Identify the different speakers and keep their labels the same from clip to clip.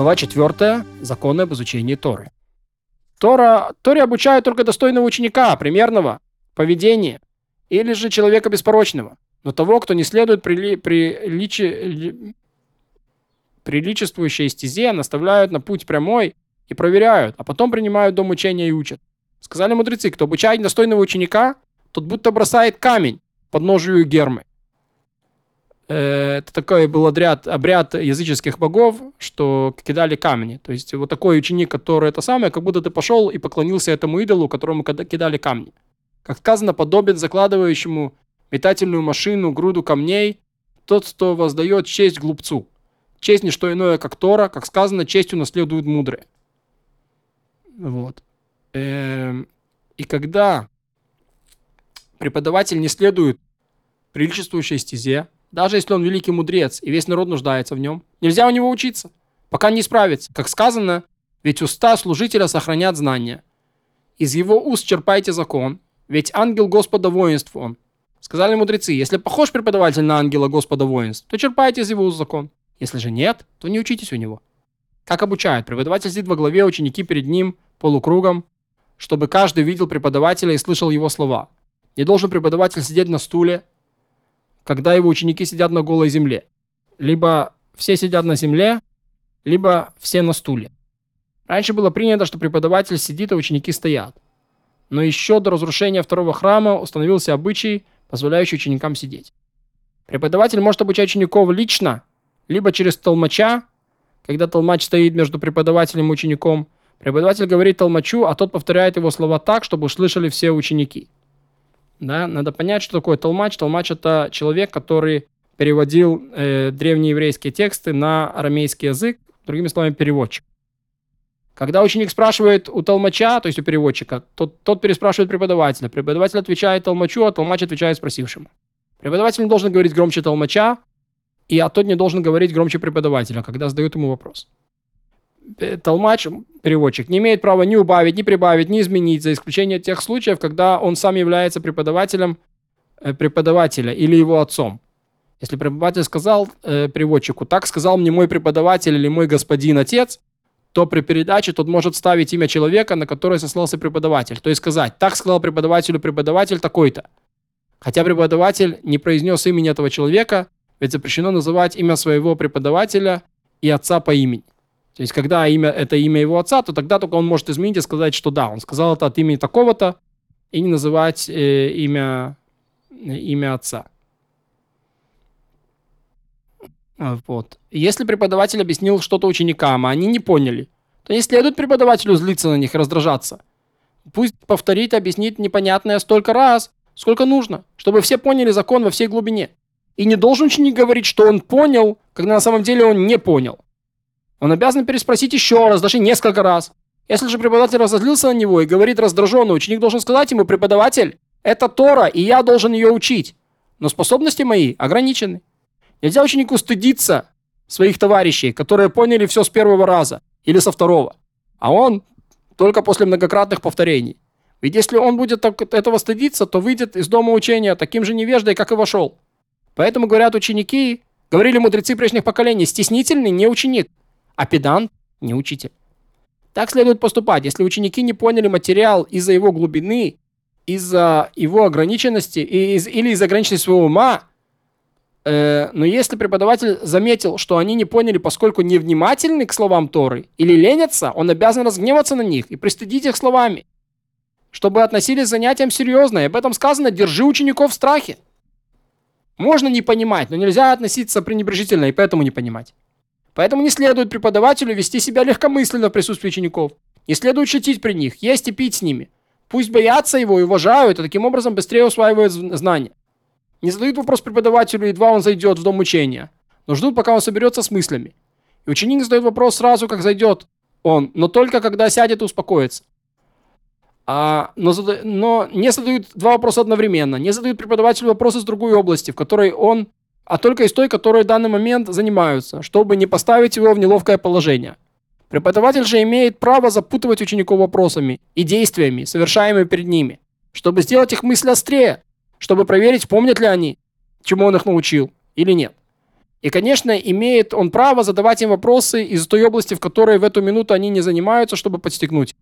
Speaker 1: Глава 4. Законы об изучении Торы. Тора, Торе обучают только достойного ученика, примерного, поведения, или же человека беспорочного, но того, кто не следует прили, приличи, приличествующей стезе, наставляют на путь прямой и проверяют, а потом принимают дом учения и учат. Сказали мудрецы, кто обучает достойного ученика, тот будто бросает камень под ножью Гермы. Э, это такой был обряд, обряд языческих богов, что кидали камни. То есть вот такой ученик, который это самое, как будто ты пошел и поклонился этому идолу, которому кидали камни. Как сказано, подобен закладывающему метательную машину, груду камней, тот, кто воздает честь глупцу. Честь не что иное, как Тора, как сказано, честью наследуют мудрые. Вот. Эм, и когда преподаватель не следует приличествующей стезе, даже если он великий мудрец и весь народ нуждается в нем, нельзя у него учиться, пока не исправится. Как сказано, ведь уста служителя сохранят знания. Из его уст черпайте закон, ведь ангел Господа воинств он. Сказали мудрецы, если похож преподаватель на ангела Господа воинств, то черпайте из его уст закон. Если же нет, то не учитесь у него. Как обучают? Преподаватель сидит во главе, ученики перед ним полукругом, чтобы каждый видел преподавателя и слышал его слова. Не должен преподаватель сидеть на стуле, когда его ученики сидят на голой земле. Либо все сидят на земле, либо все на стуле. Раньше было принято, что преподаватель сидит, а ученики стоят. Но еще до разрушения второго храма установился обычай, позволяющий ученикам сидеть. Преподаватель может обучать учеников лично, либо через толмача, когда толмач стоит между преподавателем и учеником. Преподаватель говорит толмачу, а тот повторяет его слова так, чтобы услышали все ученики. Да, надо понять, что такое толмач. Толмач это человек, который переводил э, древнееврейские тексты на арамейский язык, другими словами, переводчик. Когда ученик спрашивает у толмача, то есть у переводчика, тот, тот переспрашивает преподавателя. Преподаватель отвечает толмачу, а толмач отвечает спросившему. Преподаватель не должен говорить громче толмача, и а тот не должен говорить громче преподавателя, когда задают ему вопрос. Э, толмач, переводчик, не имеет права ни убавить, ни прибавить, ни изменить, за исключением тех случаев, когда он сам является преподавателем э, преподавателя или его отцом. Если преподаватель сказал э, переводчику, так сказал мне мой преподаватель или мой господин отец, то при передаче тот может ставить имя человека, на которое сослался преподаватель. То есть сказать, так сказал преподавателю преподаватель такой-то. Хотя преподаватель не произнес имени этого человека, ведь запрещено называть имя своего преподавателя и отца по имени. То есть, когда имя, это имя его отца, то тогда только он может изменить и сказать, что да, он сказал это от имени такого-то, и не называть э, имя, имя отца. А, вот. Если преподаватель объяснил что-то ученикам, а они не поняли, то не следует преподавателю злиться на них раздражаться. Пусть повторит и объяснит непонятное столько раз, сколько нужно, чтобы все поняли закон во всей глубине. И не должен ученик говорить, что он понял, когда на самом деле он не понял. Он обязан переспросить еще раз, даже несколько раз. Если же преподаватель разозлился на него и говорит раздраженно, ученик должен сказать ему, преподаватель, это Тора, и я должен ее учить. Но способности мои ограничены. Нельзя ученику стыдиться своих товарищей, которые поняли все с первого раза или со второго. А он только после многократных повторений. Ведь если он будет этого стыдиться, то выйдет из дома учения таким же невеждой, как и вошел. Поэтому говорят ученики, говорили мудрецы прежних поколений, стеснительный не ученик, а педант не учитель. Так следует поступать, если ученики не поняли материал из-за его глубины, из-за его ограниченности из, или из-за ограниченности своего ума, э, но если преподаватель заметил, что они не поняли, поскольку невнимательны к словам Торы или ленятся, он обязан разгневаться на них и пристыдить их словами, чтобы относились к занятиям серьезно. И об этом сказано «держи учеников в страхе». Можно не понимать, но нельзя относиться пренебрежительно и поэтому не понимать. Поэтому не следует преподавателю вести себя легкомысленно в присутствии учеников. Не следует шутить при них, есть и пить с ними. Пусть боятся его и уважают, и таким образом быстрее усваивают знания. Не задают вопрос преподавателю, едва он зайдет в дом учения, но ждут, пока он соберется с мыслями. И ученик задает вопрос сразу, как зайдет он, но только когда сядет и успокоится. А, но, зада... но не задают два вопроса одновременно. Не задают преподавателю вопросы из другой области, в которой он, а только из той, которой в данный момент занимаются, чтобы не поставить его в неловкое положение. Преподаватель же имеет право запутывать учеников вопросами и действиями, совершаемыми перед ними, чтобы сделать их мысли острее, чтобы проверить, помнят ли они, чему он их научил или нет. И, конечно, имеет он право задавать им вопросы из той области, в которой в эту минуту они не занимаются, чтобы подстегнуть.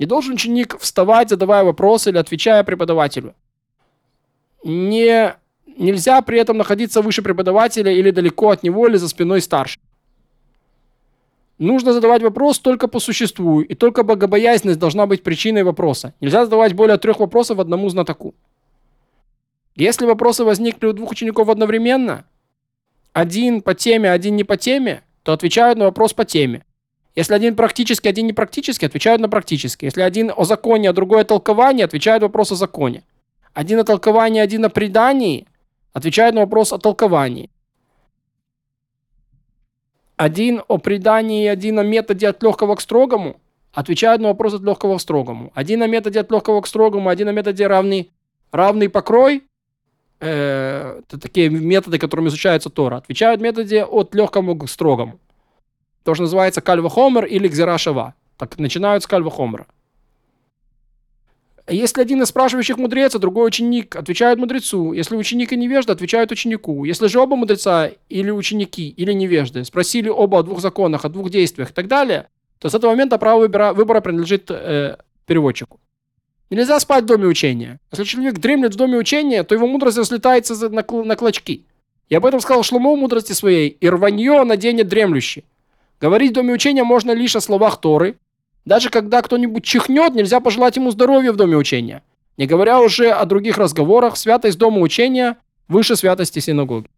Speaker 1: Не должен ученик вставать, задавая вопросы или отвечая преподавателю. Не, нельзя при этом находиться выше преподавателя или далеко от него, или за спиной старше. Нужно задавать вопрос только по существу, и только богобоязненность должна быть причиной вопроса. Нельзя задавать более трех вопросов одному знатоку. Если вопросы возникли у двух учеников одновременно, один по теме, один не по теме, то отвечают на вопрос по теме. Если один практически, один не практически, отвечают на практически. Если один о законе, а другой о толковании, отвечают вопрос о законе. Один о толковании, один о предании, отвечают на вопрос о толковании. Один о предании, один о методе от легкого к строгому, отвечают на вопрос от легкого к строгому. Один о методе от легкого к строгому, один о методе равный, равный покрой, э, это такие методы, которыми изучается Тора, отвечают методе от легкому к строгому. То, что называется кальвахомер или кзирашава. Так начинают с кальвахомера. Если один из спрашивающих мудрец, а другой ученик, отвечают мудрецу. Если ученик и невежда, отвечают ученику. Если же оба мудреца или ученики, или невежды спросили оба о двух законах, о двух действиях и так далее, то с этого момента право выбора, выбора принадлежит э, переводчику. Нельзя спать в доме учения. Если человек дремлет в доме учения, то его мудрость разлетается на, на клочки. И об этом сказал Шломо мудрости своей. «И рванье наденет дремлющий». Говорить в доме учения можно лишь о словах Торы. Даже когда кто-нибудь чихнет, нельзя пожелать ему здоровья в доме учения. Не говоря уже о других разговорах, святость дома учения выше святости синагоги.